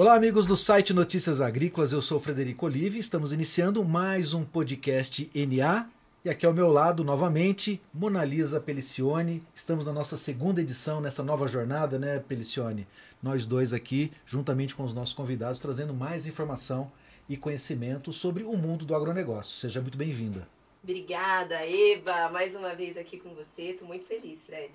Olá, amigos do site Notícias Agrícolas, eu sou Frederico Olive, estamos iniciando mais um podcast NA. E aqui ao meu lado, novamente, Monalisa Pelicione. Estamos na nossa segunda edição nessa nova jornada, né, Pelicione? Nós dois aqui, juntamente com os nossos convidados, trazendo mais informação e conhecimento sobre o mundo do agronegócio. Seja muito bem-vinda. Obrigada, Eva, mais uma vez aqui com você. Estou muito feliz, Fred.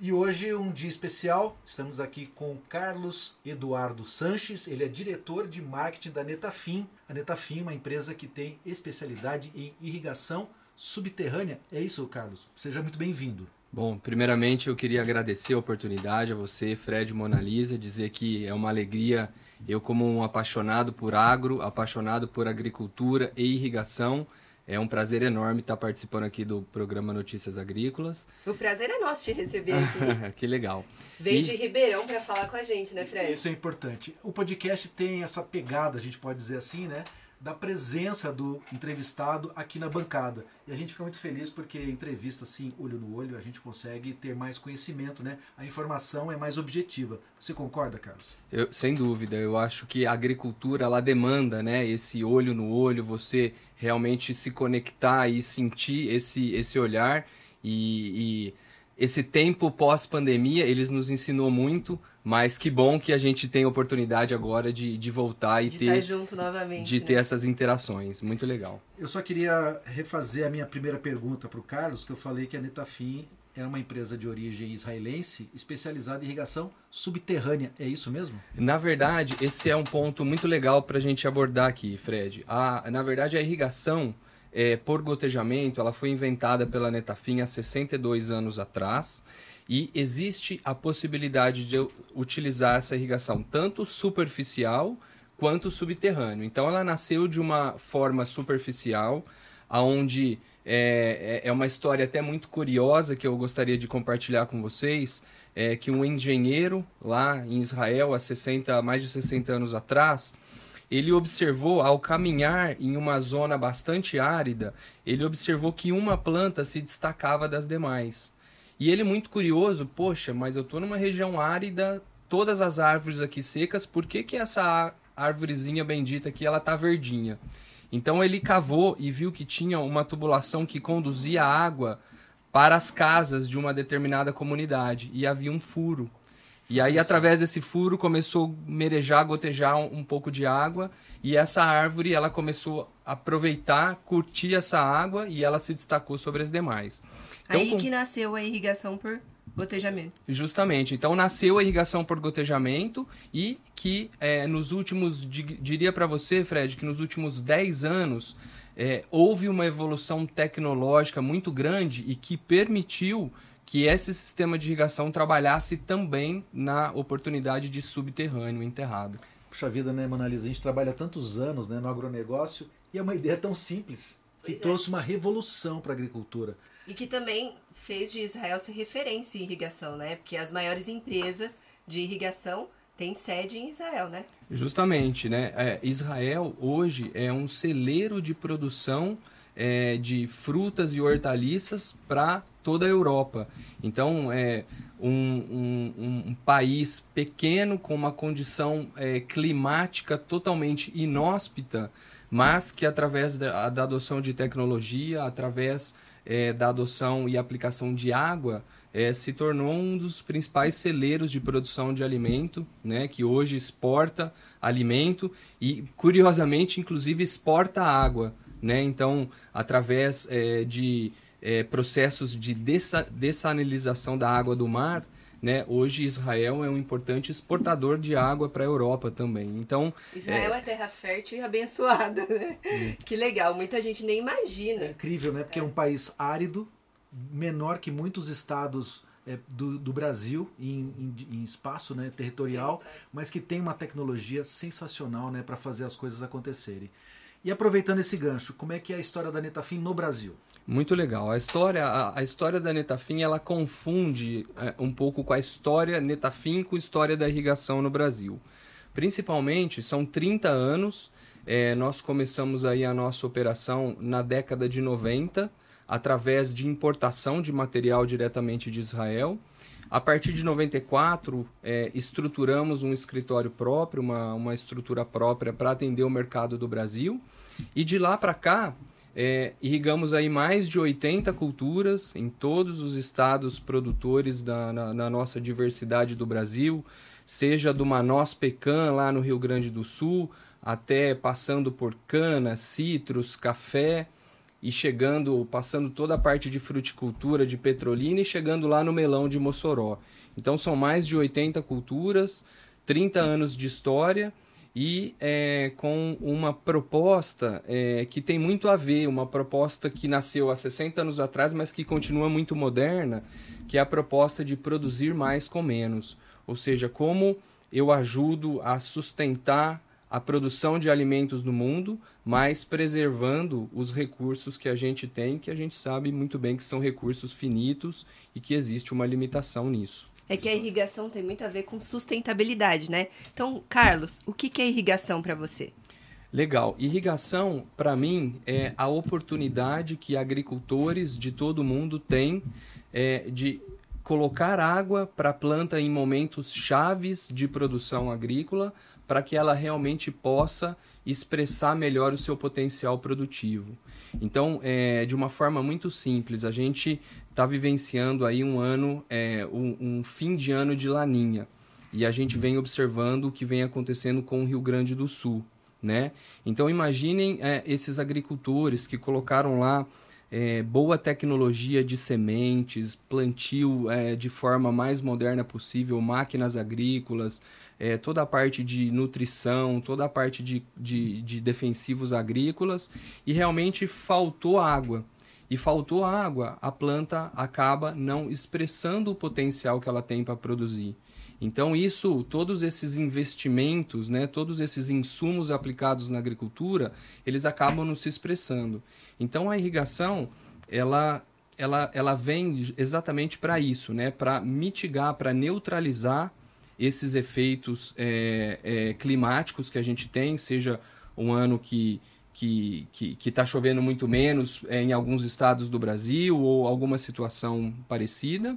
E hoje um dia especial. Estamos aqui com Carlos Eduardo Sanches. Ele é diretor de marketing da Netafim. A Netafim é uma empresa que tem especialidade em irrigação subterrânea. É isso, Carlos? Seja muito bem-vindo. Bom, primeiramente eu queria agradecer a oportunidade a você, Fred Monalisa, dizer que é uma alegria eu como um apaixonado por agro, apaixonado por agricultura e irrigação, é um prazer enorme estar participando aqui do programa Notícias Agrícolas. O prazer é nosso te receber aqui. que legal. Veio e... de Ribeirão para falar com a gente, né, Fred? Isso é importante. O podcast tem essa pegada, a gente pode dizer assim, né? Da presença do entrevistado aqui na bancada. E a gente fica muito feliz porque entrevista assim, olho no olho, a gente consegue ter mais conhecimento, né? A informação é mais objetiva. Você concorda, Carlos? Eu, sem dúvida, eu acho que a agricultura ela demanda, né, esse olho no olho, você realmente se conectar e sentir esse esse olhar e, e esse tempo pós-pandemia, eles nos ensinou muito, mas que bom que a gente tem a oportunidade agora de, de voltar e de ter junto novamente, de né? ter essas interações. Muito legal. Eu só queria refazer a minha primeira pergunta para o Carlos, que eu falei que a Netafim era uma empresa de origem israelense especializada em irrigação subterrânea. É isso mesmo? Na verdade, esse é um ponto muito legal para a gente abordar aqui, Fred. A, na verdade, a irrigação é, por gotejamento, ela foi inventada pela Netafim há 62 anos atrás e existe a possibilidade de utilizar essa irrigação tanto superficial quanto subterrâneo. Então ela nasceu de uma forma superficial, aonde é, é, é uma história até muito curiosa que eu gostaria de compartilhar com vocês, é que um engenheiro lá em Israel há 60, mais de 60 anos atrás, ele observou, ao caminhar em uma zona bastante árida, ele observou que uma planta se destacava das demais. E ele, muito curioso, poxa, mas eu estou numa região árida, todas as árvores aqui secas, por que, que essa árvorezinha bendita aqui ela tá verdinha? Então ele cavou e viu que tinha uma tubulação que conduzia água para as casas de uma determinada comunidade e havia um furo. E aí, através desse furo, começou a merejar, gotejar um, um, pouco de água. E essa árvore, ela começou aproveitar, curtir essa água e ela se destacou sobre as demais. Então, aí com... que nasceu a irrigação por gotejamento. Justamente. Então, nasceu a irrigação por gotejamento e que é, nos últimos, diria para você, Fred, que nos últimos 10 anos é, houve uma evolução tecnológica muito grande e que permitiu que esse sistema de irrigação trabalhasse também na oportunidade de subterrâneo enterrado. Puxa vida, né, Monalisa? A gente trabalha tantos anos né, no agronegócio e é uma ideia tão simples que pois é. trouxe é. uma revolução para a agricultura. E que também fez de Israel ser referência em irrigação, né? Porque as maiores empresas de irrigação têm sede em Israel, né? Justamente, né? É, Israel hoje é um celeiro de produção é, de frutas e hortaliças para toda a Europa. Então, é um, um, um, país pequeno com uma condição é, climática totalmente inóspita, mas que através da, da adoção de tecnologia, através é, da adoção e aplicação de água, é, se tornou um dos principais celeiros de produção de alimento, né, que hoje exporta alimento e, curiosamente, inclusive exporta água. Né? Então, através é, de é, processos de dessa, dessalinização da água do mar, né? Hoje Israel é um importante exportador de água para a Europa também. Então Israel é... é, terra fértil e abençoada, né? Que legal. Muita gente nem imagina. É incrível, né? Porque é, é um país árido, menor que muitos estados é, do, do, Brasil em, em, em espaço né, territorial, mas que tem uma tecnologia sensacional né, para fazer as coisas acontecerem. E aproveitando esse gancho, como é que é a história da Netafim no Brasil? Muito legal. A história, a, a história da Netafim ela confunde é, um pouco com a história Netafim com a história da irrigação no Brasil. Principalmente, são 30 anos. É, nós começamos aí a nossa operação na década de 90, através de importação de material diretamente de Israel. A partir de 94, é, estruturamos um escritório próprio, uma, uma estrutura própria para atender o mercado do Brasil. E de lá para cá, é, irrigamos aí mais de 80 culturas em todos os estados produtores da, na, na nossa diversidade do Brasil, seja do Manaus Pecan, lá no Rio Grande do Sul, até passando por cana, citros, café e chegando, passando toda a parte de fruticultura, de petrolina e chegando lá no melão de Mossoró. Então são mais de 80 culturas, 30 anos de história e é, com uma proposta é, que tem muito a ver, uma proposta que nasceu há 60 anos atrás, mas que continua muito moderna, que é a proposta de produzir mais com menos. Ou seja, como eu ajudo a sustentar a produção de alimentos no mundo, mas preservando os recursos que a gente tem, que a gente sabe muito bem que são recursos finitos e que existe uma limitação nisso. É que a irrigação tem muito a ver com sustentabilidade, né? Então, Carlos, o que é irrigação para você? Legal. Irrigação, para mim, é a oportunidade que agricultores de todo mundo têm é, de colocar água para a planta em momentos chaves de produção agrícola para que ela realmente possa expressar melhor o seu potencial produtivo. Então, é, de uma forma muito simples, a gente está vivenciando aí um ano, é, um, um, fim de ano de laninha, e a gente vem observando o que vem acontecendo com o Rio Grande do Sul. Né? Então imaginem é, esses agricultores que colocaram lá é, boa tecnologia de sementes, plantio é, de forma mais moderna possível, máquinas agrícolas, é, toda a parte de nutrição, toda a parte de, de, de defensivos agrícolas, e realmente faltou água. E faltou água, a planta acaba não expressando o potencial que ela tem para produzir. Então isso, todos esses investimentos, né, todos esses insumos aplicados na agricultura, eles acabam não se expressando. Então a irrigação, ela ela, ela vem exatamente para isso, né? para mitigar, para neutralizar esses efeitos é, é, climáticos que a gente tem, seja um ano que que está chovendo muito menos é, em alguns estados do Brasil ou alguma situação parecida,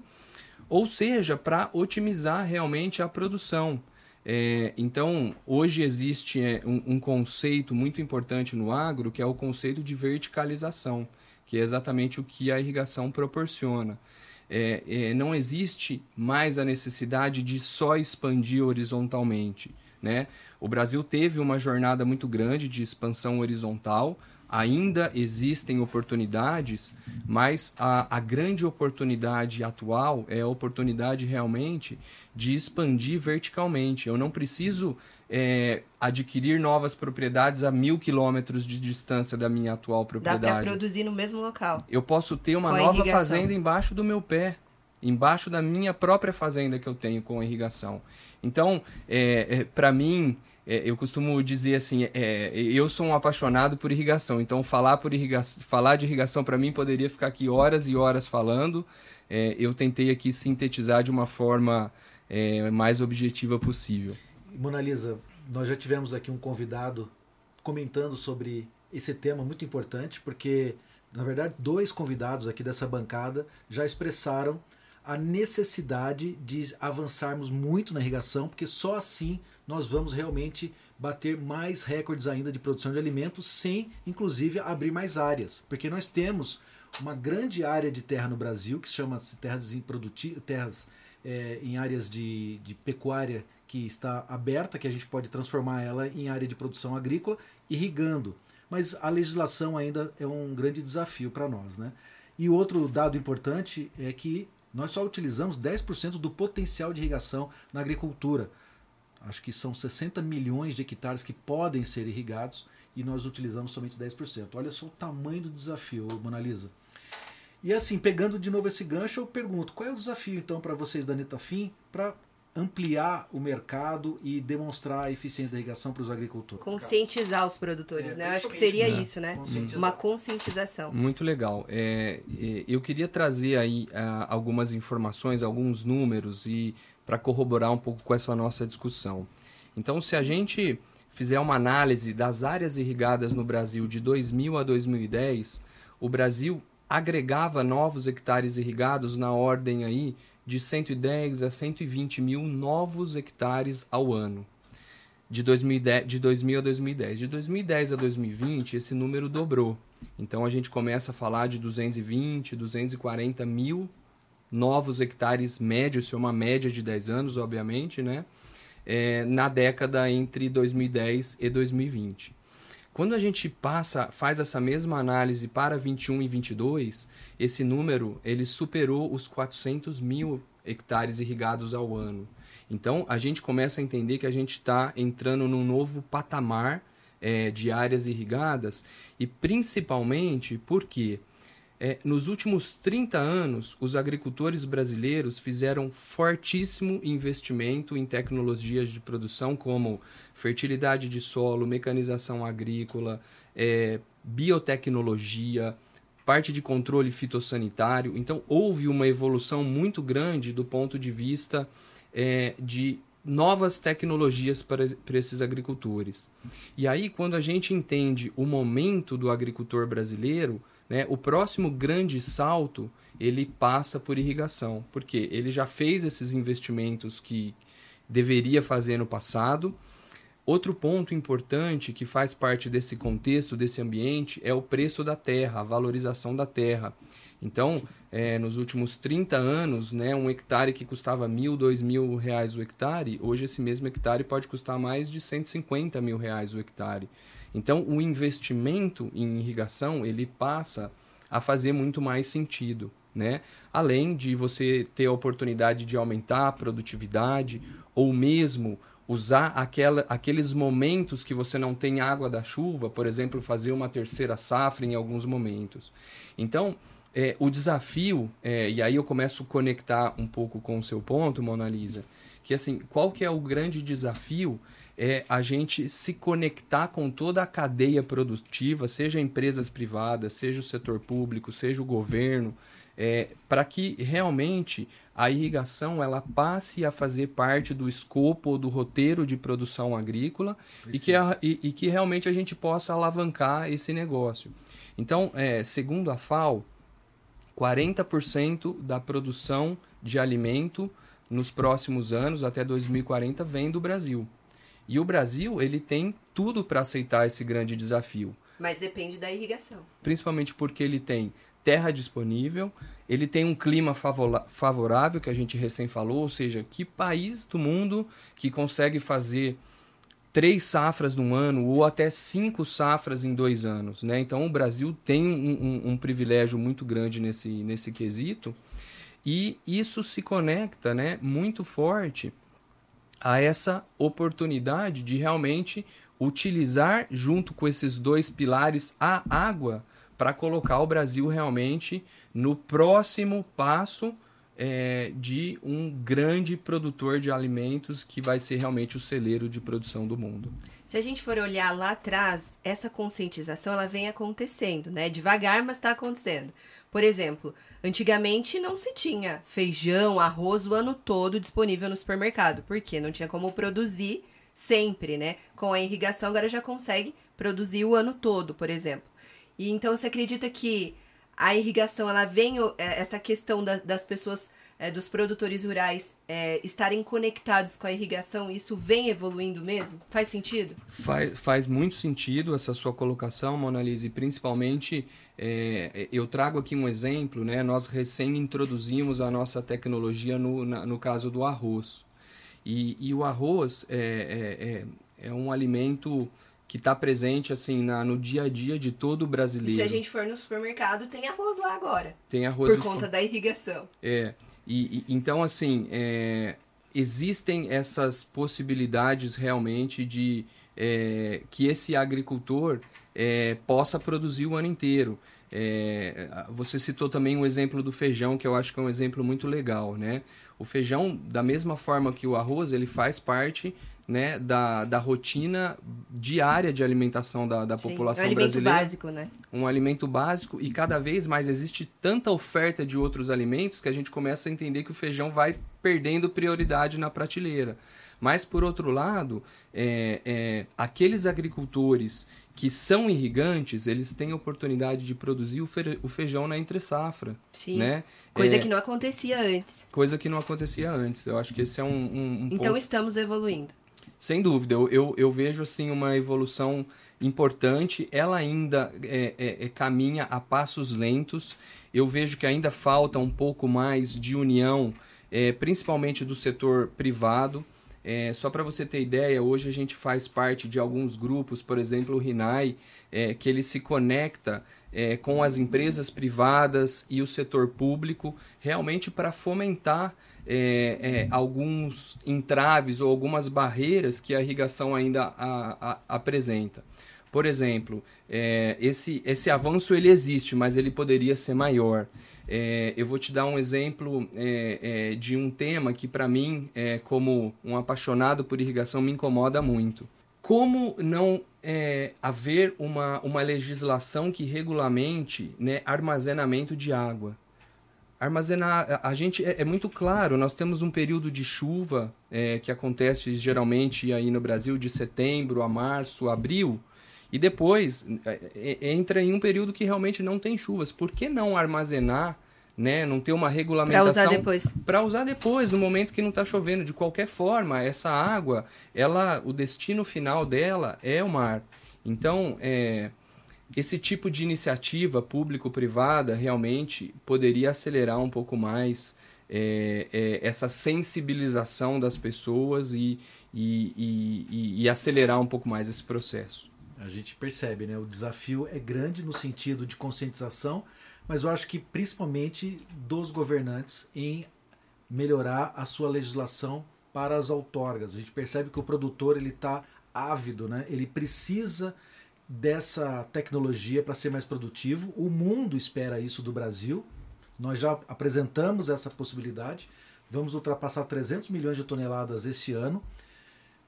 ou seja, para otimizar realmente a produção. É, então, hoje existe é, um, um, conceito muito importante no agro, que é o conceito de verticalização, que é exatamente o que a irrigação proporciona. É, é não existe mais a necessidade de só expandir horizontalmente. Né? O Brasil teve uma jornada muito grande de expansão horizontal, ainda existem oportunidades, mas a, a grande oportunidade atual é a oportunidade realmente de expandir verticalmente. Eu não preciso é, adquirir novas propriedades a mil quilômetros de distância da minha atual propriedade. Dá para produzir no mesmo local. Eu posso ter uma nova irrigação. fazenda embaixo do meu pé, embaixo da minha própria fazenda que eu tenho com irrigação. Então, é, é para mim, é, eu costumo dizer assim, é, eu sou um apaixonado por irrigação, então falar, por irriga falar de irrigação para mim poderia ficar aqui horas e horas falando. É, eu tentei aqui sintetizar de uma forma é, mais objetiva possível. Mona Lisa, nós já tivemos aqui um convidado comentando sobre esse tema muito importante, porque, na verdade, dois convidados aqui dessa bancada já expressaram a necessidade de avançarmos muito na irrigação, porque só assim nós vamos realmente bater mais recordes ainda de produção de alimentos, sem inclusive abrir mais áreas, porque nós temos uma grande área de terra no Brasil que se chama terras improdutivas, terras é, em áreas de, de pecuária que está aberta, que a gente pode transformar ela em área de produção agrícola, irrigando. Mas a legislação ainda é um grande desafio para nós. Né? E outro dado importante é que nós só utilizamos 10% do potencial de irrigação na agricultura. Acho que são 60 milhões de hectares que podem ser irrigados e nós utilizamos somente 10%. Olha só o tamanho do desafio, Monalisa. E assim, pegando de novo esse gancho, eu pergunto: qual é o desafio então para vocês da Netafim para ampliar o mercado e demonstrar a eficiência da irrigação para os agricultores. Conscientizar os produtores, é, né? Eu acho que seria né? isso, né? Uma conscientização. Muito legal. É, é, eu queria trazer aí uh, algumas informações, alguns números e para corroborar um pouco com essa nossa discussão. Então, se a gente fizer uma análise das áreas irrigadas no Brasil de 2000 a 2010, o Brasil agregava novos hectares irrigados na ordem aí de 110 a 120 mil novos hectares ao ano. De, 2010, de 2000 a 2010. De 2010 a 2020, esse número dobrou. Então a gente começa a falar de 220, 240 mil novos hectares médios, isso é uma média de 10 anos, obviamente, né? É, na década entre 2010 e 2020. Quando a gente passa, faz essa mesma análise para 21 e 22, esse número ele superou os 400 mil hectares irrigados ao ano. Então a gente começa a entender que a gente está entrando num novo patamar é, de áreas irrigadas e principalmente porque é, nos últimos 30 anos, os agricultores brasileiros fizeram fortíssimo investimento em tecnologias de produção como fertilidade de solo, mecanização agrícola, é, biotecnologia, parte de controle fitossanitário. Então, houve uma evolução muito grande do ponto de vista é, de novas tecnologias para, para esses agricultores. E aí, quando a gente entende o momento do agricultor brasileiro, né, o próximo grande salto ele passa por irrigação, porque ele já fez esses investimentos que deveria fazer no passado. Outro ponto importante que faz parte desse contexto, desse ambiente, é o preço da terra, a valorização da terra. Então, é, nos últimos 30 anos, né, um hectare que custava mil, dois mil reais o hectare, hoje esse mesmo hectare pode custar mais de 150 mil reais o hectare. Então, o investimento em irrigação ele passa a fazer muito mais sentido, né? Além de você ter a oportunidade de aumentar a produtividade ou mesmo usar aquela, aqueles momentos que você não tem água da chuva, por exemplo, fazer uma terceira safra em alguns momentos. Então, é, o desafio, é, e aí eu começo a conectar um pouco com o seu ponto, Mona Lisa, que assim, qual que é o grande desafio é a gente se conectar com toda a cadeia produtiva, seja empresas privadas, seja o setor público, seja o governo, é, para que realmente a irrigação ela passe a fazer parte do escopo ou do roteiro de produção agrícola e que, a, e, e que, realmente a gente possa alavancar esse negócio. Então, é, segundo a FAO, 40% da produção de alimento nos próximos anos, até 2040, vem do Brasil. E o Brasil, ele tem tudo para aceitar esse grande desafio. Mas depende da irrigação. Principalmente porque ele tem terra disponível, ele tem um clima favorável, que a gente recém falou, ou seja, que país do mundo que consegue fazer três safras num ano ou até cinco safras em dois anos, né? Então o Brasil tem um, um, um privilégio muito grande nesse, nesse quesito e isso se conecta, né, muito forte a essa oportunidade de realmente utilizar, junto com esses dois pilares, a água para colocar o Brasil realmente no próximo passo é, de um grande produtor de alimentos que vai ser realmente o celeiro de produção do mundo. Se a gente for olhar lá atrás, essa conscientização ela vem acontecendo, né? Devagar, mas está acontecendo. Por exemplo, antigamente não se tinha feijão, arroz o ano todo disponível no supermercado, porque não tinha como produzir sempre, né? Com a irrigação agora já consegue produzir o ano todo, por exemplo. E então você acredita que a irrigação ela vem é, essa questão da, das pessoas é, dos produtores rurais é, estarem conectados com a irrigação, isso vem evoluindo mesmo? Faz sentido? Faz, faz muito sentido essa sua colocação, Monalise, principalmente é, eu trago aqui um exemplo, né? Nós recém introduzimos a nossa tecnologia no, na, no caso do arroz. E, e o arroz é, é, é, é um alimento que está presente assim na, no dia a dia de todo brasileiro. E se a gente for no supermercado, tem arroz lá agora. Tem arroz. Por conta da irrigação. É. E, e então assim é, existem essas possibilidades realmente de é, que esse agricultor é, possa produzir o ano inteiro. É, você citou também um exemplo do feijão que eu acho que é um exemplo muito legal, né? O feijão, da mesma forma que o arroz, ele faz parte né, da, da rotina diária de alimentação da, da Sim, população um brasileira. Um alimento básico, né? Um alimento básico e cada vez mais existe tanta oferta de outros alimentos que a gente começa a entender que o feijão vai perdendo prioridade na prateleira. Mas, por outro lado, é, é, aqueles agricultores que são irrigantes, eles têm a oportunidade de produzir o, fe o feijão na entre-safra. Sim. Né? Coisa É, que não acontecia antes. Coisa que não acontecia antes. Eu acho que esse é um, um, um Então ponto estamos evoluindo. Sem dúvida, eu, eu, eu vejo assim uma evolução importante. Ela ainda é, é, é, caminha a passos lentos. Eu vejo que ainda falta um pouco mais de união, é, principalmente do setor privado. É, só para você ter ideia, hoje a gente faz parte de alguns grupos, por exemplo, o RINAI, é, que ele se conecta é, com as empresas privadas e o setor público, realmente para fomentar é, é, alguns entraves ou algumas barreiras que a irrigação ainda a- a- apresenta. Por exemplo, é, esse, esse avanço ele existe, mas ele poderia ser maior. É, eu vou te dar um exemplo é, é, de um tema que, para mim, é, como um apaixonado por irrigação, me incomoda muito. Como não é, haver uma, uma legislação que regulamente né, armazenamento de água? Armazenar, a- gente é, é muito claro, nós temos um período de chuva é, que acontece geralmente aí no Brasil de setembro a março, abril, e depois é, é, entra em um período que realmente não tem chuvas. Por que não armazenar, né, não ter uma regulamentação usar depois. para usar depois, no momento que não está chovendo. De qualquer forma, essa água, ela, o destino final dela é o mar. Então, é, esse tipo de iniciativa público-privada realmente poderia acelerar um pouco mais é, é, essa sensibilização das pessoas e, e, e- e- acelerar um pouco mais esse processo. A gente percebe, né? O desafio é grande no sentido de conscientização, mas eu acho que principalmente dos governantes em melhorar a sua legislação para as outorgas. A gente percebe que o produtor ele está ávido, né? Ele precisa dessa tecnologia para ser mais produtivo. O mundo espera isso do Brasil. Nós já apresentamos essa possibilidade. Vamos ultrapassar 300 milhões de toneladas esse ano.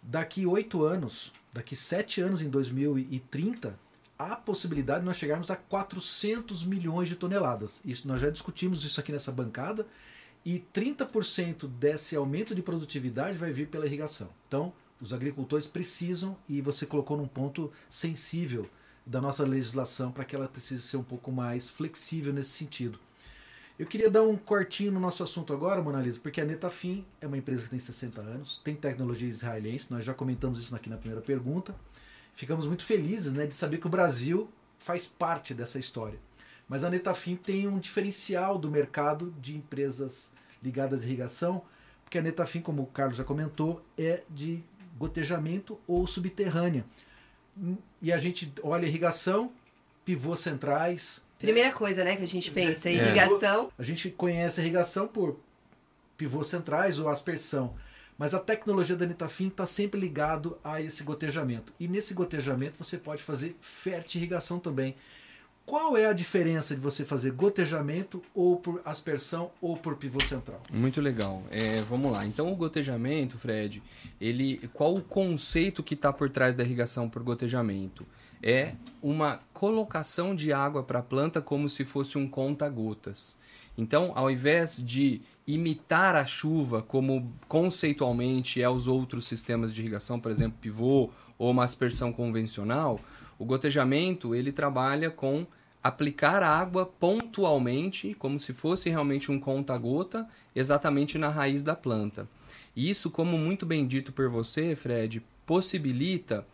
Daqui oito anos, daqui sete anos, em 2030, há possibilidade de nós chegarmos a 400 milhões de toneladas. Isso nós já discutimos isso aqui nessa bancada. E 30% desse aumento de produtividade vai vir pela irrigação. Então, os agricultores precisam, e você colocou num ponto sensível da nossa legislação para que ela precise ser um pouco mais flexível nesse sentido. Eu queria dar um cortinho no nosso assunto agora, Monalisa, porque a Netafim é uma empresa que tem 60 anos, tem tecnologia israelense, nós já comentamos isso aqui na primeira pergunta. Ficamos muito felizes né, de saber que o Brasil faz parte dessa história. Mas a Netafim tem um diferencial do mercado de empresas ligadas à irrigação, porque a Netafim, como o Carlos já comentou, é de gotejamento ou subterrânea. E a gente olha irrigação, pivôs centrais, Primeira coisa, né, que a gente pensa, É. irrigação. a gente conhece a irrigação por pivôs centrais ou aspersão, mas a tecnologia da Netafim está sempre ligado a esse gotejamento. E nesse gotejamento você pode fazer fertirrigação também. Qual é a diferença de você fazer gotejamento ou por aspersão ou por pivô central? Muito legal. É, vamos lá. Então, o gotejamento, Fred, ele, qual o conceito que está por trás da irrigação por gotejamento? É uma colocação de água para a planta como se fosse um conta-gotas. Então, ao invés de imitar a chuva, como conceitualmente é os outros sistemas de irrigação, por exemplo, pivô ou uma aspersão convencional, o gotejamento ele trabalha com aplicar água pontualmente, como se fosse realmente um conta-gota, exatamente na raiz da planta. E isso, como muito bem dito por você, Fred, possibilita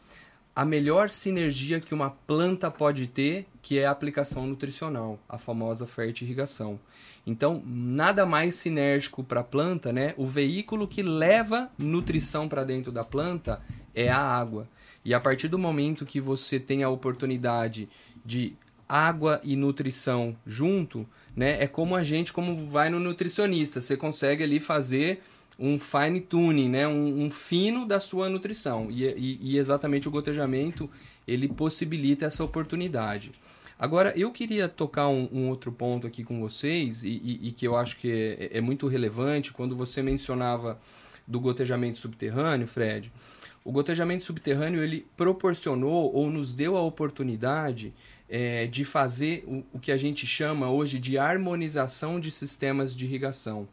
a melhor sinergia que uma planta pode ter, que é a aplicação nutricional, a famosa fertirrigação. Então, nada mais sinérgico para a planta, né? O veículo que leva nutrição para dentro da planta é a água. E a partir do momento que você tem a oportunidade de água e nutrição junto, né? É como a gente, como vai no nutricionista, você consegue ali fazer um fine tuning, né? Um, um fino da sua nutrição. E, e, e exatamente o gotejamento ele possibilita essa oportunidade. Agora, eu queria tocar um, um outro ponto aqui com vocês, e, e- e que eu acho que é, é muito relevante, quando você mencionava do gotejamento subterrâneo, Fred. O gotejamento subterrâneo ele proporcionou ou nos deu a oportunidade é, de fazer o, o que a gente chama hoje de harmonização de sistemas de irrigação.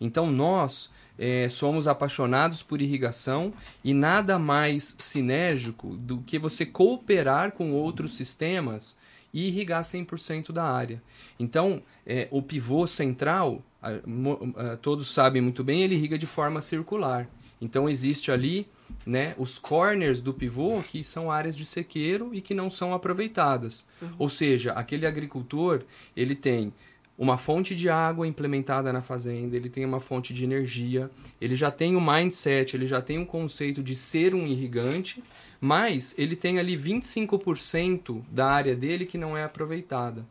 Então nós é, somos apaixonados por irrigação e nada mais sinérgico do que você cooperar com outros sistemas e irrigar 100% da área. Então, é, o pivô central, a, a, todos sabem muito bem, ele irriga de forma circular. Então, existe ali né, os corners do pivô que são áreas de sequeiro e que não são aproveitadas. Uhum. Ou seja, aquele agricultor, ele tem uma fonte de água implementada na fazenda, ele tem uma fonte de energia, ele já tem o um mindset, ele já tem um conceito de ser um irrigante, mas ele tem ali 25% da área dele que não é aproveitada.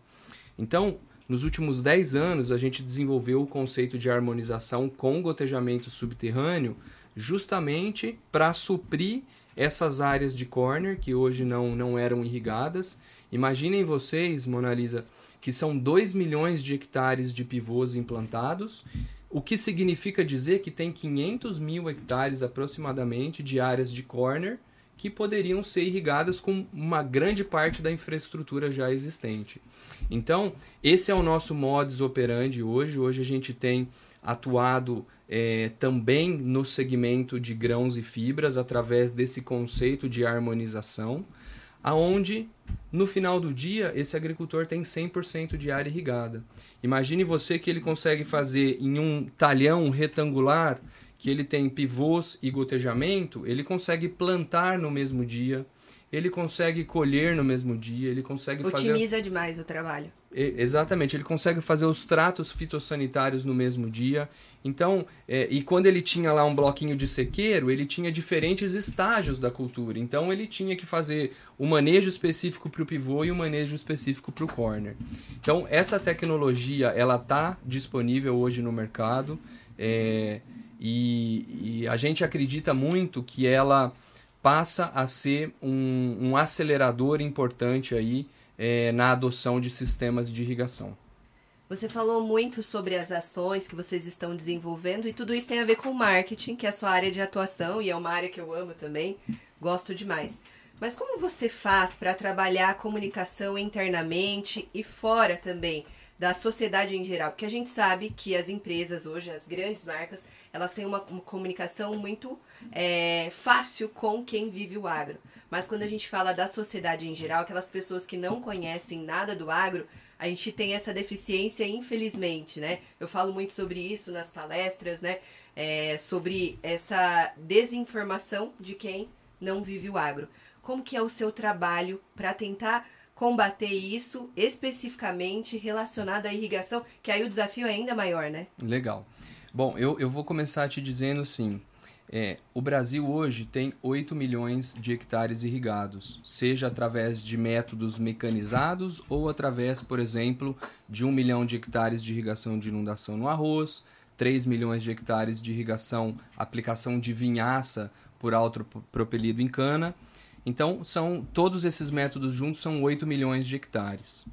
Então, nos últimos 10 anos, a gente desenvolveu o conceito de harmonização com gotejamento subterrâneo, justamente para suprir essas áreas de corner que hoje não, não eram irrigadas. Imaginem vocês, Mona Lisa, que são 2 milhões de hectares de pivôs implantados, o que significa dizer que tem 500 mil hectares aproximadamente de áreas de corner que poderiam ser irrigadas com uma grande parte da infraestrutura já existente. Então, esse é o nosso modus operandi hoje. Hoje a gente tem atuado é, também no segmento de grãos e fibras através desse conceito de harmonização aonde no final do dia esse agricultor tem 100% de área irrigada. Imagine você que ele consegue fazer em um talhão retangular que ele tem pivôs e gotejamento, ele consegue plantar no mesmo dia, ele consegue colher no mesmo dia, ele consegue Otimiza fazer... Otimiza demais o trabalho. Exatamente, ele consegue fazer os tratos fitossanitários no mesmo dia. Então, é, e quando ele tinha lá um bloquinho de sequeiro, ele tinha diferentes estágios da cultura. Então, ele tinha que fazer o manejo específico para o pivô e o manejo específico para o corner. Então, essa tecnologia ela está disponível hoje no mercado é, e, e, a gente acredita muito que ela passa a ser um, um acelerador importante aí é, na adoção de sistemas de irrigação. Você falou muito sobre as ações que vocês estão desenvolvendo e tudo isso tem a ver com marketing, que é a sua área de atuação e é uma área que eu amo também, gosto demais. Mas como você faz para trabalhar a comunicação internamente e fora também da sociedade em geral? Porque a gente sabe que as empresas hoje, as grandes marcas, elas têm uma, uma comunicação muito é, fácil com quem vive o agro. Mas quando a gente fala da sociedade em geral, aquelas pessoas que não conhecem nada do agro, a gente tem essa deficiência, infelizmente, né? Eu falo muito sobre isso nas palestras, né? É, sobre essa desinformação de quem não vive o agro. Como que é o seu trabalho para tentar combater isso especificamente relacionado à irrigação, que aí o desafio é ainda maior, né? Legal. Bom, eu, eu vou começar te dizendo assim, é, o Brasil hoje tem 8 milhões de hectares irrigados, seja através de métodos mecanizados ou através, por exemplo, de 1 milhão de hectares de irrigação de inundação no arroz, 3 milhões de hectares de irrigação, aplicação de vinhaça por alto propelido em cana. Então, são todos esses métodos juntos são 8 milhões de hectares.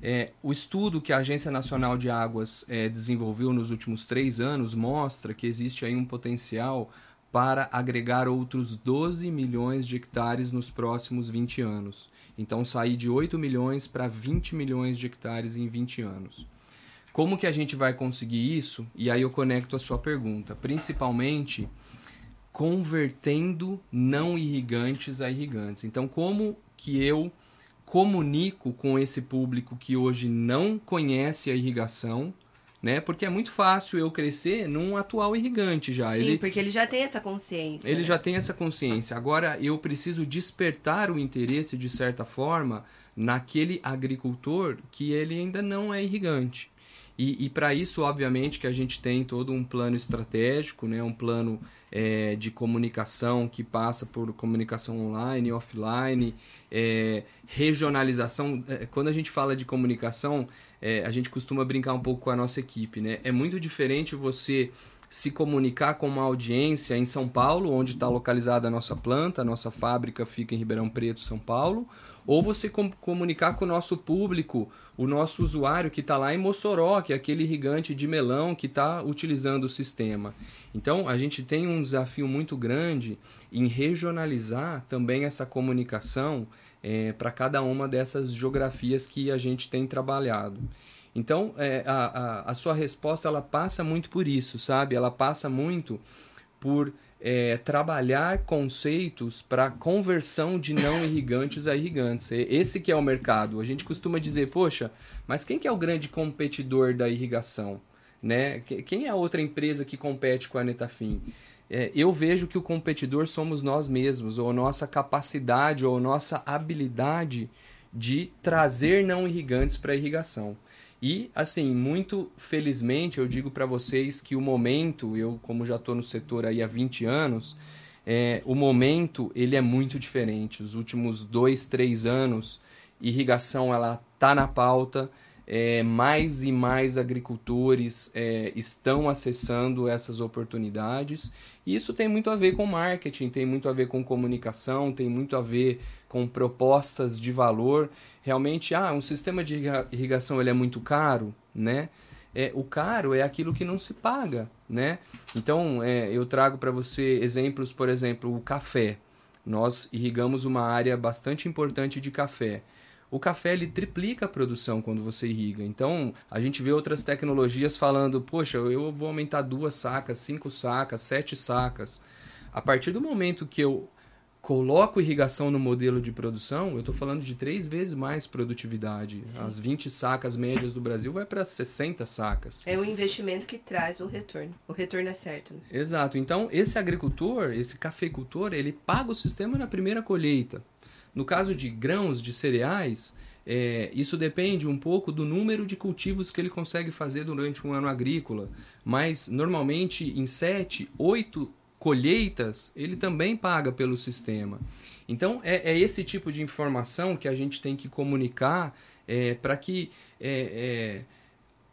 É, o estudo que a Agência Nacional de Águas é, desenvolveu nos últimos três anos mostra que existe aí um potencial para agregar outros 12 milhões de hectares nos próximos 20 anos. Então, sair de 8 milhões para 20 milhões de hectares em 20 anos. Como que a gente vai conseguir isso? E aí eu conecto a sua pergunta. Principalmente convertendo não irrigantes a irrigantes. Então, como que eu comunico com esse público que hoje não conhece a irrigação, né? Porque é muito fácil eu crescer num atual irrigante já. Sim, ele, porque ele já tem essa consciência. Ele né? já tem essa consciência. Agora eu preciso despertar o interesse de certa forma naquele agricultor que ele ainda não é irrigante. E, e para isso, obviamente, que a gente tem todo um plano estratégico, né? um plano é, de comunicação que passa por comunicação online, offline, é, regionalização. É, quando a gente fala de comunicação, é, a gente costuma brincar um pouco com a nossa equipe. Né? É muito diferente você se comunicar com uma audiência em São Paulo, onde está localizada a nossa planta, a nossa fábrica fica em Ribeirão Preto, São Paulo, ou você com comunicar com o nosso público, o nosso usuário que está lá em Mossoró, que é aquele irrigante de melão que está utilizando o sistema. Então, a gente tem um desafio muito grande em regionalizar também essa comunicação é, para cada uma dessas geografias que a gente tem trabalhado. Então, é, a, a, a, sua resposta ela passa muito por isso, sabe? Ela passa muito por é, trabalhar conceitos para conversão de não irrigantes a irrigantes. Esse que é o mercado. A gente costuma dizer, poxa, mas quem que é o grande competidor da irrigação? Né? Quem é a outra empresa que compete com a Netafim? É, eu vejo que o competidor somos nós mesmos, ou nossa capacidade, ou nossa habilidade de trazer não irrigantes para a irrigação. E, assim, muito felizmente, eu digo para vocês que o momento, eu como já estou no setor aí há 20 anos, é, o momento ele é muito diferente. Os últimos dois, três anos, irrigação ela tá na pauta, é, mais e mais agricultores é, estão acessando essas oportunidades. E isso tem muito a ver com marketing, tem muito a ver com comunicação, tem muito a ver com propostas de valor. Realmente, ah, um sistema de irrigação ele é muito caro, né? É, o caro é aquilo que não se paga, né? Então, é, eu trago para você exemplos, por exemplo, o café. Nós irrigamos uma área bastante importante de café o café ele triplica a produção quando você irriga. Então, a gente vê outras tecnologias falando, poxa, eu vou aumentar duas sacas, cinco sacas, sete sacas. A partir do momento que eu coloco irrigação no modelo de produção, eu estou falando de três vezes mais produtividade. Sim. As 20 sacas médias do Brasil vai para 60 sacas. É um investimento que traz o retorno. O retorno é certo. Né? Exato. Então, esse agricultor, esse cafeicultor, ele paga o sistema na primeira colheita. No caso de grãos, de cereais, é, isso depende um pouco do número de cultivos que ele consegue fazer durante um ano agrícola. Mas, normalmente, em sete, oito colheitas, ele também paga pelo sistema. Então, é, é esse tipo de informação que a gente tem que comunicar é, para que. É, é,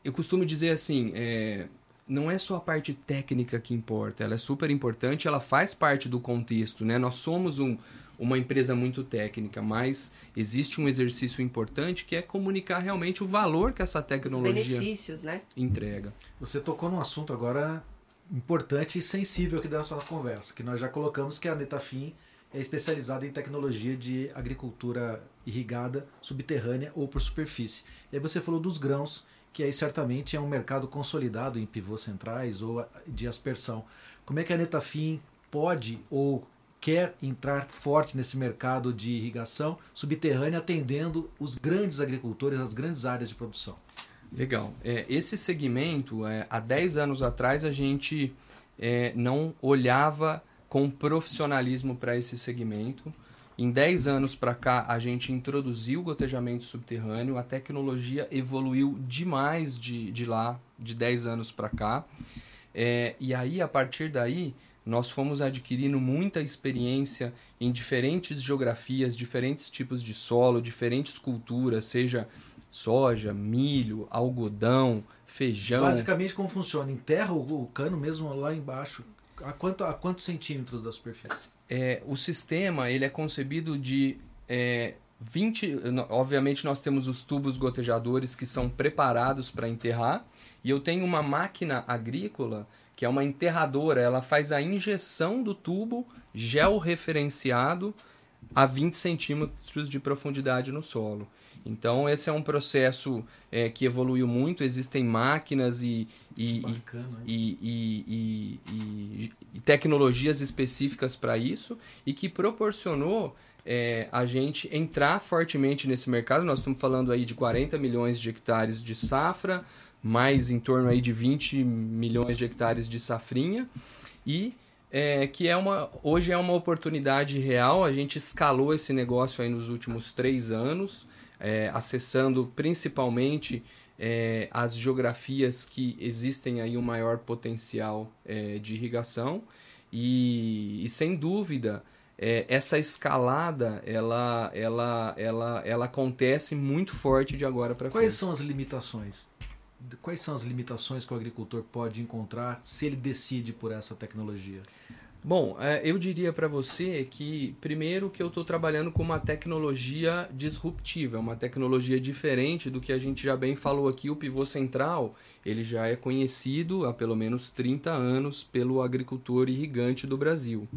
eu costumo dizer assim é, não é só a parte técnica que importa, ela é super importante, ela faz parte do contexto, né? Nós somos um, uma empresa muito técnica, mas existe um exercício importante que é comunicar realmente o valor que essa tecnologia né? entrega. Você tocou num assunto agora importante e sensível aqui da nossa conversa, que nós já colocamos que a Netafim é especializada em tecnologia de agricultura irrigada subterrânea ou por superfície. E aí você falou dos grãos, que aí certamente é um mercado consolidado em pivôs centrais ou de aspersão. Como é que a Netafim pode ou quer entrar forte nesse mercado de irrigação subterrânea, atendendo os grandes agricultores, as grandes áreas de produção. Legal. É, esse segmento, é, há 10 anos atrás, a gente é, não olhava com profissionalismo para esse segmento. Em 10 anos para cá, a gente introduziu o gotejamento subterrâneo, a tecnologia evoluiu demais de, de lá, de 10 anos para cá. É, e aí, a partir daí, nós fomos adquirindo muita experiência em diferentes geografias, diferentes tipos de solo, diferentes culturas, seja soja, milho, algodão, feijão. Basicamente como funciona? Enterra o cano mesmo lá embaixo. A, quanto, a quantos centímetros da superfície? É, o sistema ele é concebido de é, 20. Obviamente nós temos os tubos gotejadores que são preparados para enterrar. E eu tenho uma máquina agrícola que é uma enterradora, ela faz a injeção do tubo georreferenciado a 20 centímetros de profundidade no solo. Então, esse é um processo é, que evoluiu muito, existem máquinas e, e, Bacana, e, e, e tecnologias específicas para isso e que proporcionou é, a gente entrar fortemente nesse mercado. Nós estamos falando aí de 40 milhões de hectares de safra, mais em torno aí de 20 milhões de hectares de safrinha e é, que é uma hoje é uma oportunidade real. A gente escalou esse negócio aí nos últimos três anos, é, acessando principalmente é, as geografias que existem aí um maior potencial é, de irrigação e, e sem dúvida é, essa escalada ela, ela, ela, ela acontece muito forte de agora para frente. Quais são as limitações quais são as limitações que o agricultor pode encontrar se ele decide por essa tecnologia? Bom, é, eu diria para você que, primeiro, que eu estou trabalhando com uma tecnologia disruptiva, uma tecnologia diferente do que a gente já bem falou aqui. O pivô central, ele já é conhecido há pelo menos 30 anos pelo agricultor irrigante do Brasil.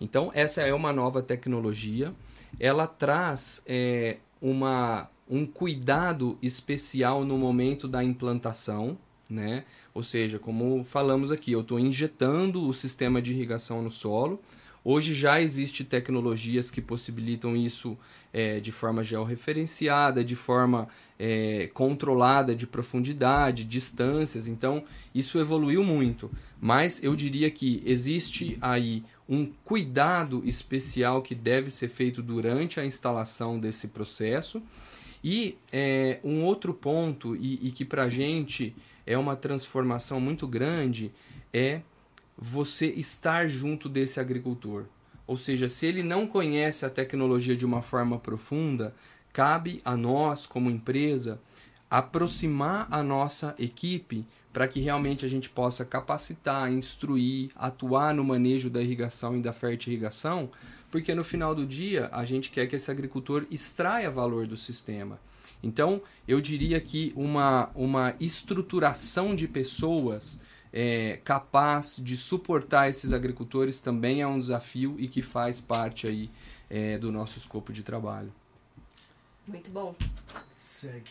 Então, essa é uma nova tecnologia. Ela traz é, uma um cuidado especial no momento da implantação, né? Ou seja, como falamos aqui, eu estou injetando o sistema de irrigação no solo. Hoje já existe tecnologias que possibilitam isso é, de forma georreferenciada, de forma é, controlada de profundidade, distâncias. Então, isso evoluiu muito. Mas eu diria que existe aí um cuidado especial que deve ser feito durante a instalação desse processo. E é, um outro ponto, e, e que para a gente é uma transformação muito grande, é você estar junto desse agricultor. Ou seja, se ele não conhece a tecnologia de uma forma profunda, cabe a nós, como empresa, aproximar a nossa equipe para que realmente a gente possa capacitar, instruir, atuar no manejo da irrigação e da fertirrigação, porque no final do dia a gente quer que esse agricultor extraia valor do sistema. Então, eu diria que uma, uma estruturação de pessoas é, capaz de suportar esses agricultores também é um desafio e que faz parte aí é, do nosso escopo de trabalho. Muito bom. Segue.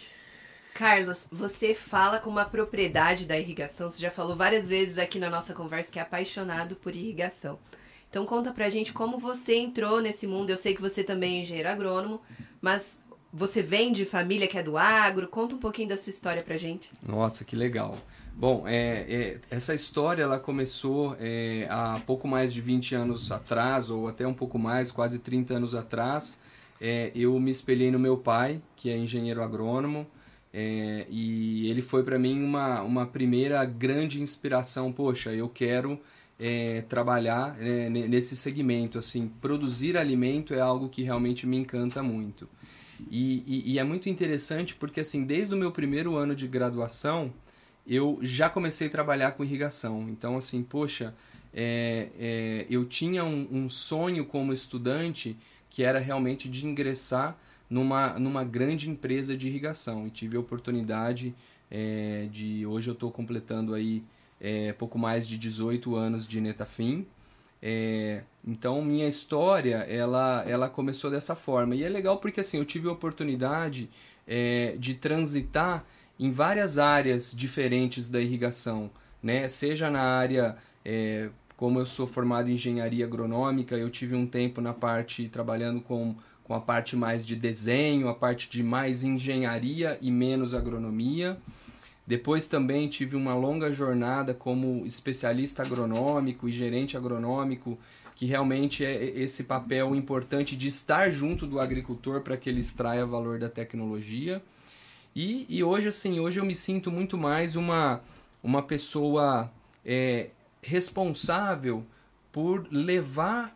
Carlos, você fala com uma propriedade da irrigação. Você já falou várias vezes aqui na nossa conversa que é apaixonado por irrigação. Então conta pra gente como você entrou nesse mundo. Eu sei que você também é engenheiro agrônomo, mas você vem de família que é do agro. Conta um pouquinho da sua história pra gente. Nossa, que legal. Bom, é, é, essa história ela começou é, há pouco mais de 20 anos atrás, ou até um pouco mais, quase 30 anos atrás. É, eu me espelhei no meu pai, que é engenheiro agrônomo, é, e ele foi para mim uma, uma primeira grande inspiração. Poxa, eu quero é, trabalhar é, nesse segmento. Assim, produzir alimento é algo que realmente me encanta muito. E, e, e, é muito interessante porque assim, desde o meu primeiro ano de graduação, eu já comecei a trabalhar com irrigação. Então, assim, poxa, é, é, eu tinha um, um sonho como estudante que era realmente de ingressar numa, numa grande empresa de irrigação e tive a oportunidade é, de hoje eu estou completando aí é, pouco mais de 18 anos de Netafim. É, então minha história ela ela começou dessa forma. E é legal porque assim eu tive a oportunidade é, de transitar em várias áreas diferentes da irrigação né? Seja na área é, como eu sou formado em engenharia agronômica eu tive um tempo na parte trabalhando com com a parte mais de desenho, a parte de mais engenharia e menos agronomia. Depois também tive uma longa jornada como especialista agronômico e gerente agronômico, que realmente é esse papel importante de estar junto do agricultor para que ele extraia valor da tecnologia. E, e hoje, assim, hoje eu me sinto muito mais uma, uma pessoa é, responsável por levar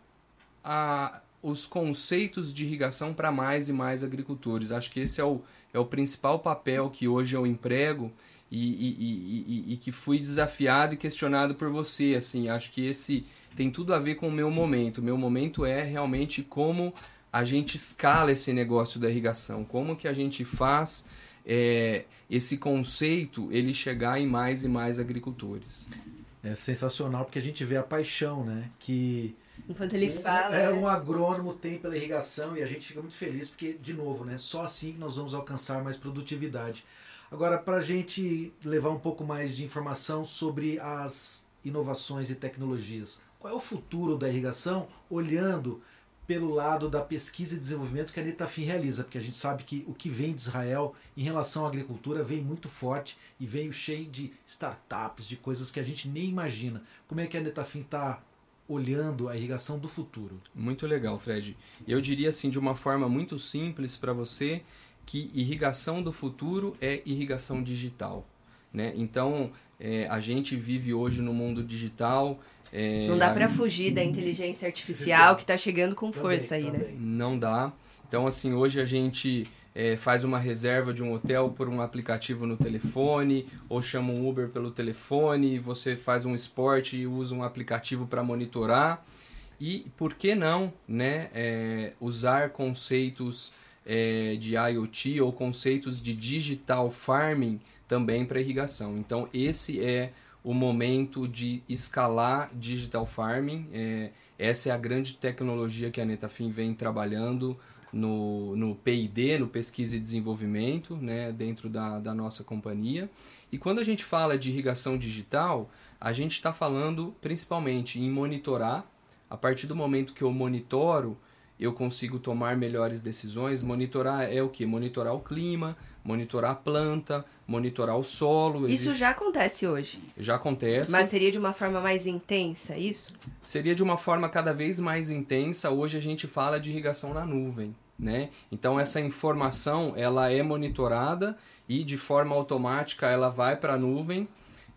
a, os conceitos de irrigação para mais e mais agricultores. Acho que esse é o, é o principal papel que hoje eu emprego e, e, e, e, que fui desafiado e questionado por você. Assim, acho que esse tem tudo a ver com o meu momento. O meu momento é realmente como a gente escala esse negócio da irrigação, como que a gente faz é, esse conceito ele chegar em mais e mais agricultores. É sensacional porque a gente vê a paixão, né? Que Enquanto ele fala. É, né? um agrônomo tem pela irrigação e a gente fica muito feliz porque, de novo, né, só assim que nós vamos alcançar mais produtividade. Agora, para a gente levar um pouco mais de informação sobre as inovações e tecnologias, qual é o futuro da irrigação olhando pelo lado da pesquisa e desenvolvimento que a Netafim realiza, porque a gente sabe que o que vem de Israel em relação à agricultura vem muito forte e veio cheio de startups, de coisas que a gente nem imagina. Como é que a Netafim está olhando a irrigação do futuro. Muito legal, Fred. Eu diria assim de uma forma muito simples para você que irrigação do futuro é irrigação digital. Né? Então, é, a gente vive hoje no mundo digital. É, não dá para fugir da inteligência artificial que está chegando com força também, aí, também. né? Não dá. Então, assim, hoje a gente é, faz uma reserva de um hotel por um aplicativo no telefone, ou chama um Uber pelo telefone, você faz um esporte e usa um aplicativo para monitorar. E por que não né, é, usar conceitos é, de IoT ou conceitos de digital farming também para irrigação? Então, esse é o momento de escalar digital farming. É, essa é a grande tecnologia que a Netafim vem trabalhando no, no P&D, no Pesquisa e Desenvolvimento, né, dentro da, da nossa companhia. E quando a gente fala de irrigação digital, a gente está falando principalmente em monitorar. A partir do momento que eu monitoro, eu consigo tomar melhores decisões. Monitorar é o que? Monitorar o clima, monitorar a planta, monitorar o solo. Isso existe... já acontece hoje. Já acontece. Mas seria de uma forma mais intensa, isso? Seria de uma forma cada vez mais intensa. Hoje a gente fala de irrigação na nuvem. Né? Então essa informação ela é monitorada e de forma automática ela vai para a nuvem.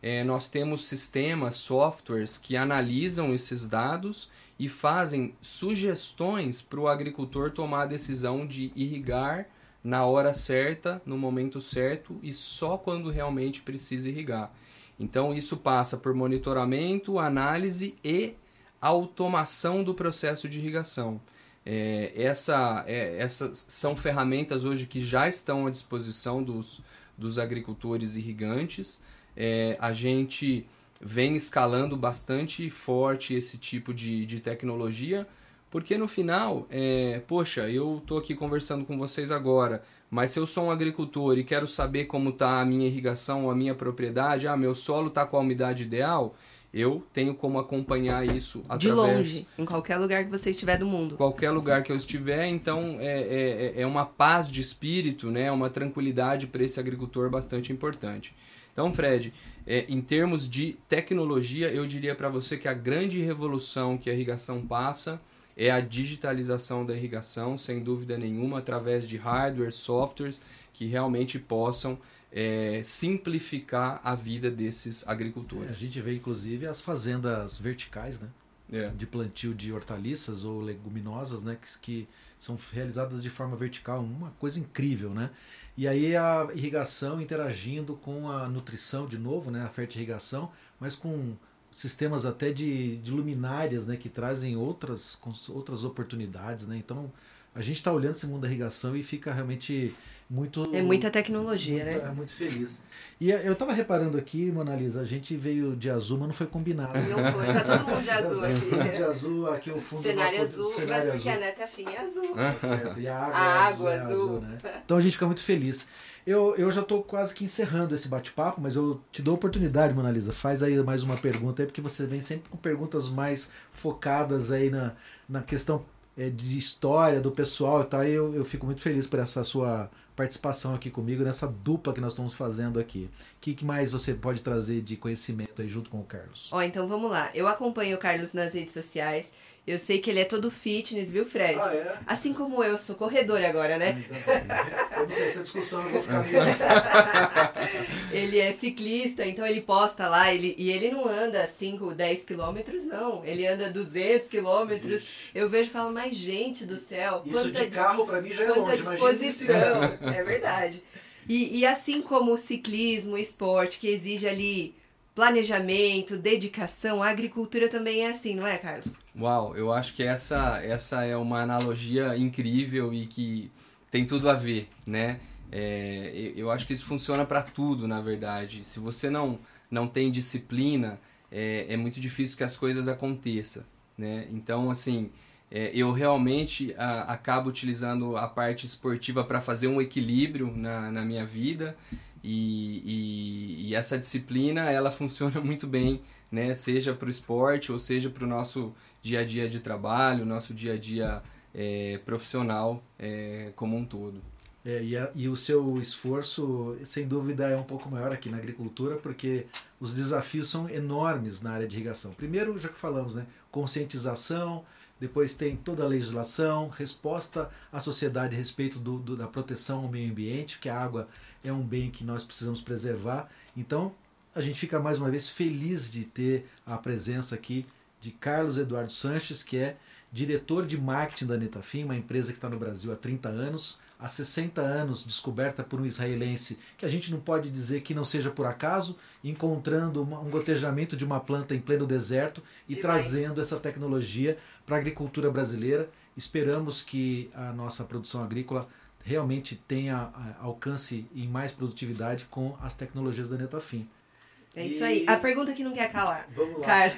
É, nós temos sistemas, softwares que analisam esses dados e fazem sugestões para o agricultor tomar a decisão de irrigar na hora certa, no momento certo e só quando realmente precisa irrigar. Então isso passa por monitoramento, análise e automação do processo de irrigação. É, essa, é, essas são ferramentas hoje que já estão à disposição dos, dos agricultores irrigantes. É, a gente vem escalando bastante forte esse tipo de, de tecnologia, porque no final, é, poxa, eu estou aqui conversando com vocês agora, mas se eu sou um agricultor e quero saber como está a minha irrigação, a minha propriedade, ah, meu solo está com a umidade ideal, eu tenho como acompanhar isso através... De longe, em qualquer lugar que você estiver do mundo. Qualquer lugar que eu estiver, então é, é, é uma paz de espírito, né? uma tranquilidade para esse agricultor bastante importante. Então, Fred, é, em termos de tecnologia, eu diria para você que a grande revolução que a irrigação passa é a digitalização da irrigação, sem dúvida nenhuma, através de hardware, softwares que realmente possam é, simplificar a vida desses agricultores. É, a gente vê inclusive as fazendas verticais, né? É. De plantio de hortaliças ou leguminosas, né? Que, que são realizadas de forma vertical, uma coisa incrível, né? E aí a irrigação interagindo com a nutrição de novo, né? A fertirrigação, mas com sistemas até de, de luminárias, né? Que trazem outras, outras oportunidades, né? Então a gente está olhando esse mundo da irrigação e fica realmente muito. É muita tecnologia, muito, né? É muito feliz. E eu estava reparando aqui, Monalisa, a gente veio de azul, mas não foi combinado. Não foi, tá todo mundo de azul aqui. de azul, aqui o fundo Cenário azul, cenário mas porque a neta fim é azul. Tá certo. E a água, a é água azul, azul. É azul né? Então a gente fica muito feliz. Eu, eu já estou quase que encerrando esse bate-papo, mas eu te dou a oportunidade, Monalisa. Faz aí mais uma pergunta aí, porque você vem sempre com perguntas mais focadas aí na, na questão é, de história do pessoal e tal. E eu, eu fico muito feliz por essa sua participação aqui comigo nessa dupla que nós estamos fazendo aqui. O que, mais você pode trazer de conhecimento aí junto com o Carlos? Ó, então vamos lá. Eu acompanho o Carlos nas redes sociais. Eu sei que ele é todo fitness, viu, Fred? Ah, é? Assim como eu, sou corredor agora, né? Então, eu não sei, essa discussão eu vou ficar meio... ele é ciclista, então ele posta lá, ele, e ele não anda 5, 10 quilômetros, não. Ele anda 200 quilômetros. Eu vejo e falo, mas gente do céu... Isso de carro pra mim já é longe, disposição. É verdade. E, e assim como o ciclismo, o esporte, que exige ali planejamento, dedicação, a agricultura também é assim, não é, Carlos? Uau, eu acho que essa, essa é uma analogia incrível e que tem tudo a ver, né? É, eu acho que isso funciona para tudo, na verdade. Se você não, não tem disciplina, é, é muito difícil que as coisas aconteçam, né? Então, assim, é, eu realmente a, acabo utilizando a parte esportiva para fazer um equilíbrio na, na minha vida e, e, e, essa disciplina ela funciona muito bem, né? seja para o esporte ou seja para o nosso dia a dia de trabalho, nosso dia a dia é, profissional é, como um todo. É, e, a, e, o seu esforço, sem dúvida, é um pouco maior aqui na agricultura, porque os desafios são enormes na área de irrigação. Primeiro, já que falamos, né, conscientização, depois tem toda a legislação, resposta à sociedade a respeito do, do, da proteção ao meio ambiente, que a água é um bem que nós precisamos preservar. Então, a gente fica mais uma vez feliz de ter a presença aqui de Carlos Eduardo Sanches, que é diretor de marketing da Netafim, uma empresa que está no Brasil há 30 anos, há 60 anos, descoberta por um israelense, que a gente não pode dizer que não seja por acaso, encontrando uma, um gotejamento de uma planta em pleno deserto e Demais. trazendo essa tecnologia para a agricultura brasileira. Esperamos que a nossa produção agrícola realmente tenha alcance em mais produtividade com as tecnologias da Netafim. É isso aí. A pergunta que não quer calar. Vamos lá. Carlos,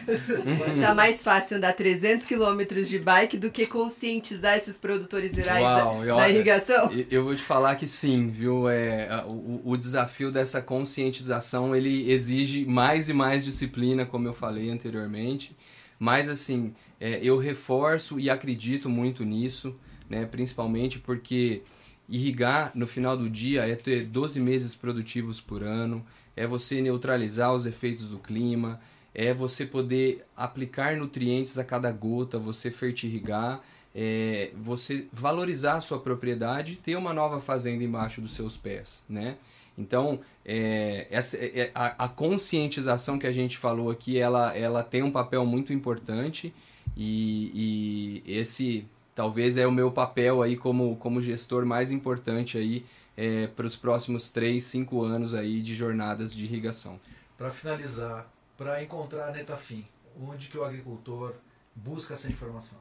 tá mais fácil andar 300 quilômetros de bike do que conscientizar esses produtores rurais Uau, da, da irrigação? E- Eu vou te falar que sim, viu? É, o, o desafio dessa conscientização, ele exige mais e mais disciplina, como eu falei anteriormente. Mas, assim, é, eu reforço e acredito muito nisso, né? Principalmente porque irrigar no final do dia é ter 12 meses produtivos por ano, é você neutralizar os efeitos do clima, é você poder aplicar nutrientes a cada gota, você fertirrigar, é você valorizar a sua propriedade ter uma nova fazenda embaixo dos seus pés, né? Então, é, essa, é- a, a conscientização que a gente falou aqui, ela, ela tem um papel muito importante e, e esse talvez é o meu papel aí como, como gestor mais importante aí é, para os próximos 3, 5 anos aí de jornadas de irrigação. Para finalizar, para encontrar a Netafim, onde que o agricultor busca essa informação?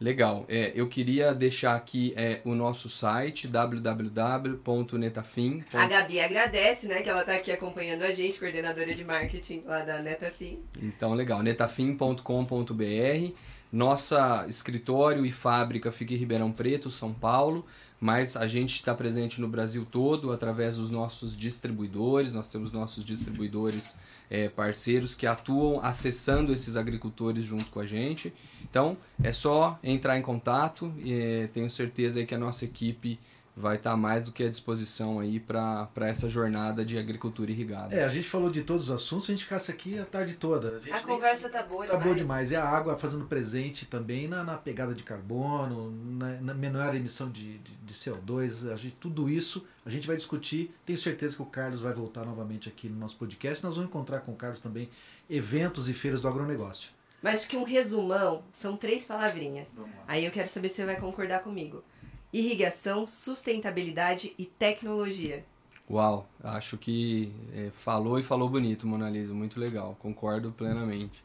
Legal. É, eu queria deixar aqui é, o nosso site www.netafim. A Gabi agradece, né, que ela tá aqui acompanhando a gente, coordenadora de marketing lá da Netafim. Então, legal. netafim.com.br. Nossa escritório e fábrica fica em Ribeirão Preto, São Paulo, mas a gente está presente no Brasil todo através dos nossos distribuidores. Nós temos nossos distribuidores é, parceiros que atuam acessando esses agricultores junto com a gente. Então, é só entrar em contato e é, tenho certeza que a nossa equipe vai estar mais do que à disposição aí para essa jornada de agricultura irrigada. É, a gente falou de todos os assuntos, se a gente ficasse aqui a tarde toda. A, A nem- conversa tá boa Tá demais. bom demais. E a água fazendo presente também na, na pegada de carbono, na, na menor emissão de, de, de CO2. A gente, tudo isso a gente vai discutir. Tenho certeza que o Carlos vai voltar novamente aqui no nosso podcast. Nós vamos encontrar com o Carlos também eventos e feiras do agronegócio. Mas que um resumão são três palavrinhas. Aí eu quero saber se você vai concordar comigo. Irrigação, sustentabilidade e tecnologia. Uau, acho que é, falou e falou bonito, Mona Lisa, muito legal, concordo plenamente.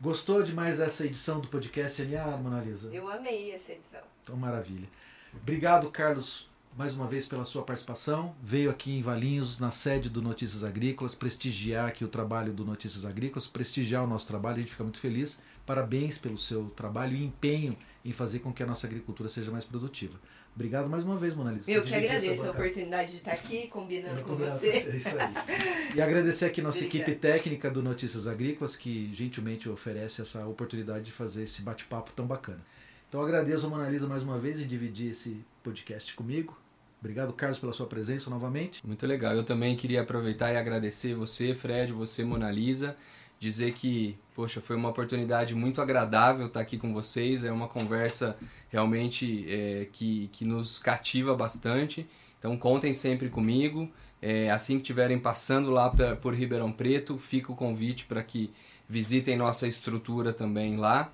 Gostou demais dessa edição do podcast NA, Mona Lisa? Eu amei essa edição. Então, maravilha. Obrigado, Carlos, mais uma vez pela sua participação. Veio aqui em Valinhos, na sede do Notícias Agrícolas, prestigiar aqui o trabalho do Notícias Agrícolas, prestigiar o nosso trabalho, a gente fica muito feliz. Parabéns pelo seu trabalho e empenho em fazer com que a nossa agricultura seja mais produtiva. Obrigado mais uma vez, Mona Lisa. Eu que agradeço a oportunidade de estar aqui combinando com você. É isso aí. E agradecer aqui nossa Obrigada. equipe técnica do Notícias Agrícolas, que gentilmente oferece essa oportunidade de fazer esse bate-papo tão bacana. Então agradeço a Mona Lisa mais uma vez em dividir esse podcast comigo. Obrigado, Carlos, pela sua presença novamente. Muito legal. Eu também queria aproveitar e agradecer você, Fred, você, Mona Lisa, dizer que, poxa, foi uma oportunidade muito agradável estar aqui com vocês. É uma conversa realmente é, que, que nos cativa bastante. Então contem sempre comigo. É, assim que estiverem passando lá pe- por Ribeirão Preto, fica o convite para que visitem nossa estrutura também lá.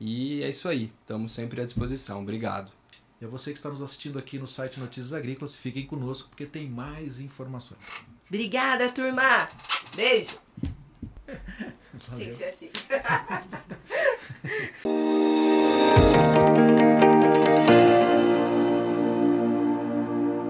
E é isso aí. Estamos sempre à disposição. Obrigado. E a você que está nos assistindo aqui no site Notícias Agrícolas, fiquem conosco porque tem mais informações. Obrigada, turma! Beijo! Tem que ser assim.